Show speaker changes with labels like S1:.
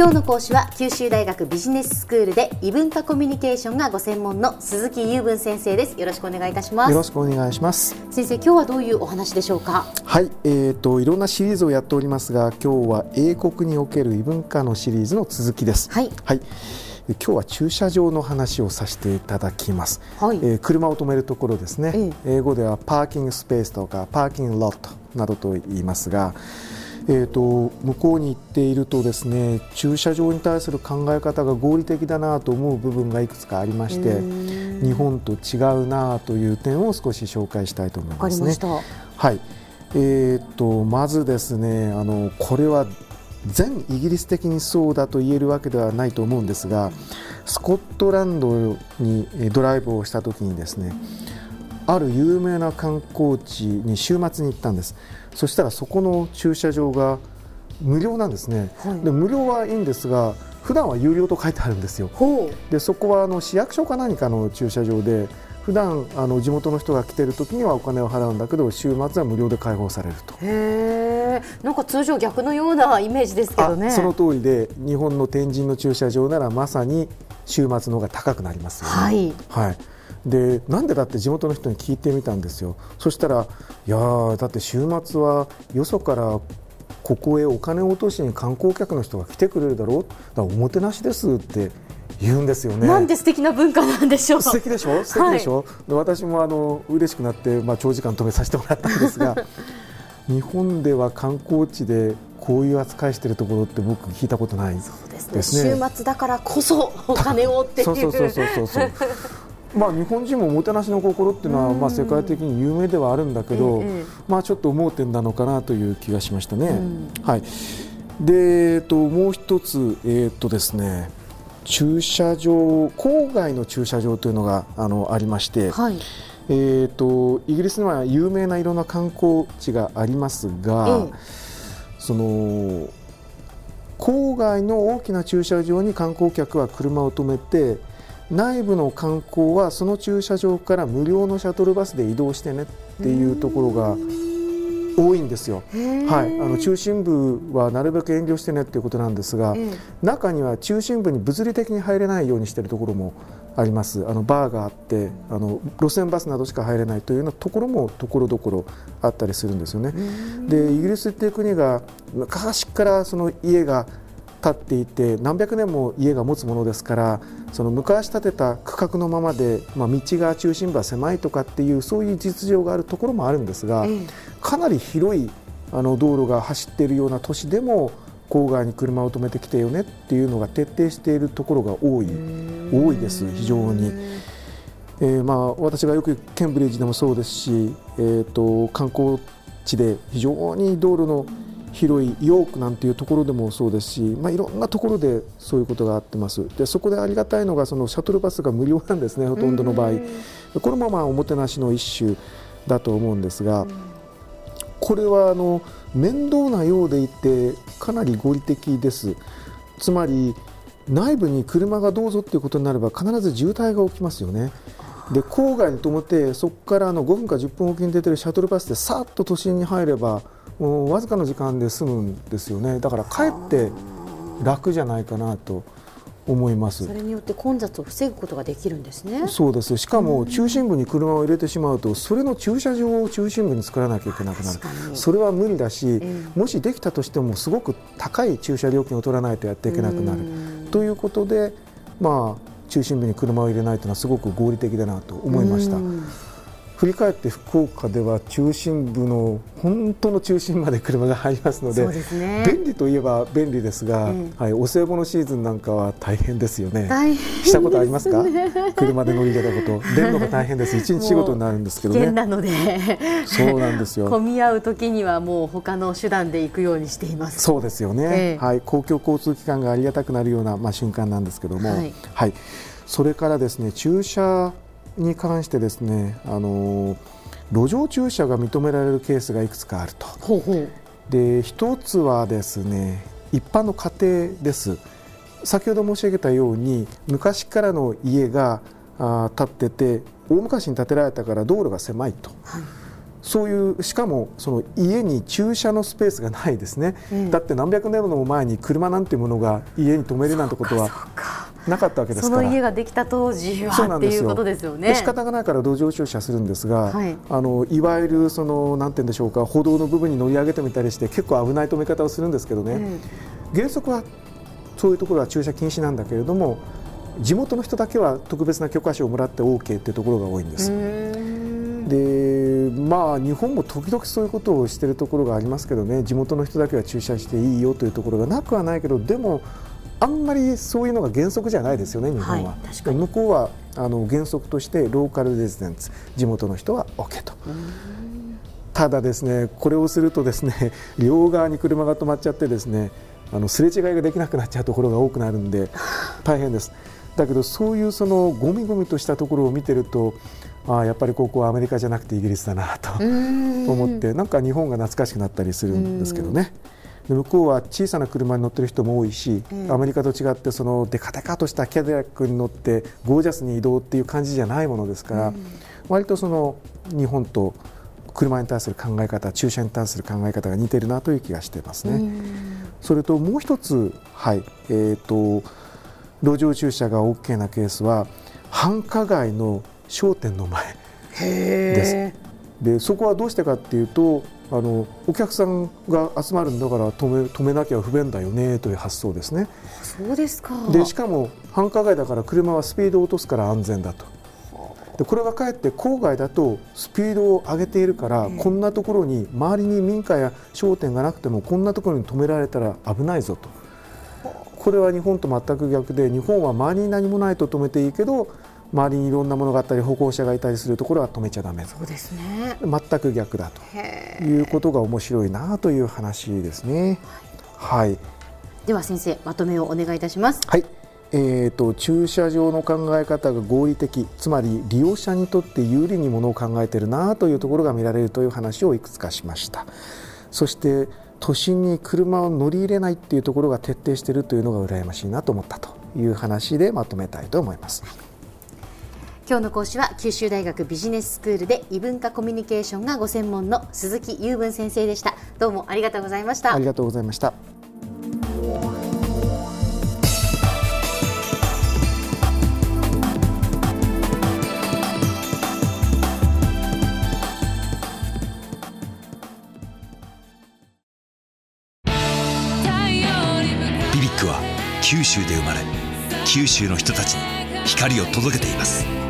S1: 今日の講師は九州大学ビジネススクールで異文化コミュニケーションがご専門の鈴木雄文先生です。よろしくお願いいたします。
S2: よろしくお願いします。
S1: 先生今日はどういうお話でしょうか？
S2: はいえーといろんなシリーズをやっておりますが今日は英国における異文化のシリーズの続きです。
S1: はい、
S2: はい。今日は駐車場の話をさせていただきます、
S1: はい。
S2: えー車を止めるところですね、
S1: え
S2: 英語ではパーキングスペースとかパーキングロットなどと言いますが、えー、と向こうに行っているとですね駐車場に対する考え方が合理的だなと思う部分がいくつかありまして日本と違うなという点を少し紹介したいと思いますね。はい。えー、とまずですねあのこれは全イギリス的にそうだと言えるわけではないと思うんですがスコットランドにえードライブをした時にですねある有名な観光地に週末に行ったんです。そしたらそこの駐車場が無料なんですね、
S1: はい。
S2: で無料はいいんですが普段は有料と書いてあるんですよ。でそこはあの市役所か何かの駐車場で普段あの地元の人が来てる時にはお金を払うんだけど週末は無料で開放されると。
S1: へえなんか通常逆のようなイメージですけどね。
S2: あその通りで日本の天神の駐車場ならまさに週末の方が高くなりますよね。
S1: はい。
S2: はいでなんでだって地元の人に聞いてみたんですよ。そしたらいやーだって週末はよそからここへお金を落としに観光客の人が来てくれるだろう。だおもてなしですって言うんですよね。
S1: なんて素敵な文化なんでしょう。
S2: 素敵でしょ？素敵でしょ、で私もあの嬉しくなって、まあ、長時間止めさせてもらったんですが 日本では観光地でこういう扱いしてるところって僕聞いたことない
S1: そうですね。
S2: ですね。
S1: 週末だからこそお金をっていう
S2: そう。そうそうそうそうそうまあ日本人もおもてなしの心っていうのはまあ世界的に有名ではあるんだけど、
S1: ええ
S2: まあちょっと盲点なのかなという気がしましたね。
S1: ん。
S2: はい。で、えっともう一つえっとですね駐車場郊外の駐車場というのがあのありまして、
S1: はい。
S2: えー、とイギリスには有名ないろんな観光地がありますが、
S1: ええ。
S2: その郊外の大きな駐車場に観光客は車を止めて内部の観光はその駐車場から無料のシャトルバスで移動してねっていうところが多いんですよ。はい、あの中心部はなるべく遠慮してねっていうことなんですが、
S1: ええ。
S2: 中には中心部に物理的に入れないようにしているところもあります。あのバーがあってあの路線バスなどしか入れないというようなところもところどころあったりするんですよね。でイギリスっていう国が昔からその家が建っていて何百年も家が持つものですからその昔建てた区画のままで、まあ、道が中心部は狭いとかっていうそういう実情があるところもあるんですが、
S1: ええ
S2: かなり広いあの道路が走っているような都市でも郊外に車を止めてきてよねっていうのが徹底しているところが多い多いです非常に。えーまあ、私がよくケンブリッジでもそうですし、えー、と観光地で非常に道路の広いヨークなんていうところでもそうですし、まあ、いろんなところでそういうことがあってます。でそこでありがたいのがそのシャトルバスが無料なんですねほとんどの場合。これもまあおもてなしの一種だと思うんですがこれはあの面倒なようでいてかなり合理的です。つまり内部に車がどうぞっていうことになれば必ず渋滞が起きますよね。で郊外に止めてそこからあの5分か10分おきに出てるシャトルバスでさっと都心に入ればわずかの時間で済むんですよね。だからかえって楽じゃないかなと思います。
S1: そ。れによって混雑を防ぐことができるんですね。
S2: そうです。しかも中心部に車を入れてしまうとそれの駐車場を中心部に作らなきゃいけなくなるそれは無理だし、
S1: え
S2: もしできたとしてもすごく高い駐車料金を取らないとやっていけなくなる。ということでまあ中心部に車を入れないというのはすごく合理的だなと思いました。
S1: うん
S2: 振り返って福岡では中心部の本当の中心まで車が入りますので
S1: ね。
S2: 便利といえば便利ですが、
S1: え
S2: はい、お歳暮のシーズンなんかは大変ですよね。
S1: 大変
S2: したことありますか？車で乗り出たこと。出るのが大変です。一日仕事になるんですけどね。
S1: なので。
S2: そうなんですよ。
S1: 混み合う時にはもう他の手段で行くようにしています。
S2: そうですよね、
S1: ええ。
S2: はい、公共交通機関がありがたくなるような、まあ、瞬間なんですけども、
S1: は
S2: はいい。それからですね駐車に関してですねあの路上駐車が認められるケースがいくつかあると。
S1: ほうほう。
S2: で一つはですね一般の家庭です。先ほど申し上げたように昔からの家があー建ってて大昔に建てられたから道路が狭いと。
S1: はい。
S2: そういうしかもその家に駐車のスペースがないですね、うん、だって何百年も前に車なんていうものが家に止めるなんてことはなかったわけですから。
S1: その家ができた当時は。っていうことですよね。
S2: 仕方がないから路上駐車するんですが、はい、あのいわゆるそのなんて言うんでしょうか歩道の部分に乗り上げてみたりして結構危ない止め方をするんですけどね、うん、原則はそういうところは駐車禁止なんだけれども地元の人だけは特別な許可証をもらって OK っていうところが多いんです。でまあ日本も時々そういうことをしているところがありますけどね地元の人だけは駐車していいよというところがなくはないけどでもあんまりそういうのが原則じゃないですよね日本は、はい、向こうはあの原則としてローカルレジデンツ地元の人は OK と。ただですねこれをするとですね 両側に車が止まっちゃってですねあのすれ違いができなくなっちゃうところが多くなるんで 大変です。だけどそういうそのゴミゴミとしたところを見てるとあやっぱりここはアメリカじゃなくてイギリスだなと思ってなんか日本が懐かしくなったりするんですけどね。で向こうは小さな車に乗ってる人も多いし、アメリカと違ってそのデカデカとしたキャデラックに乗ってゴージャスに移動っていう感じじゃないものですから、割とその日本と車に対する考え方駐車に対する考え方が似てるなという気がしていますね。それともう一つ、はいえーと、路上駐車が OK なケースは繁華街の商店の前です。でそこはどうしてかっていうとあのお客さんが集まるんだから止め止めなきゃ不便だよねという発想ですね。
S1: そうですか
S2: でしかも繁華街だから車はスピードを落とすから安全だと。でこれがかえって郊外だとスピードを上げているから、うん、こんなところに周りに民家や商店がなくてもこんなところに止められたら危ないぞと。これは日本と全く逆で日本は周りに何もないと止めていいけど周りにいろんなものがあったり歩行者がいたりするところは止めちゃだめ
S1: そうですね。
S2: 全く逆だと。いうことが面白いなという話ですね。はい、
S1: では先生まとめをお願いいたします。
S2: はい。えーと、駐車場の考え方が合理的つまり利用者にとって有利にものを考えているなというところが見られるという話をいくつかしました。そして都心に車を乗り入れないっていうところが徹底しているというのが羨ましいなと思ったという話でまとめたいと思います。
S1: 今日の講師は九州大学ビジネススクールで異文化コミュニケーションがご専門の鈴木雄文先生でした。どうもありがとうございました。
S2: ありがとうございました。
S3: BBIQ は九州で生まれ九州の人たちに光を届けています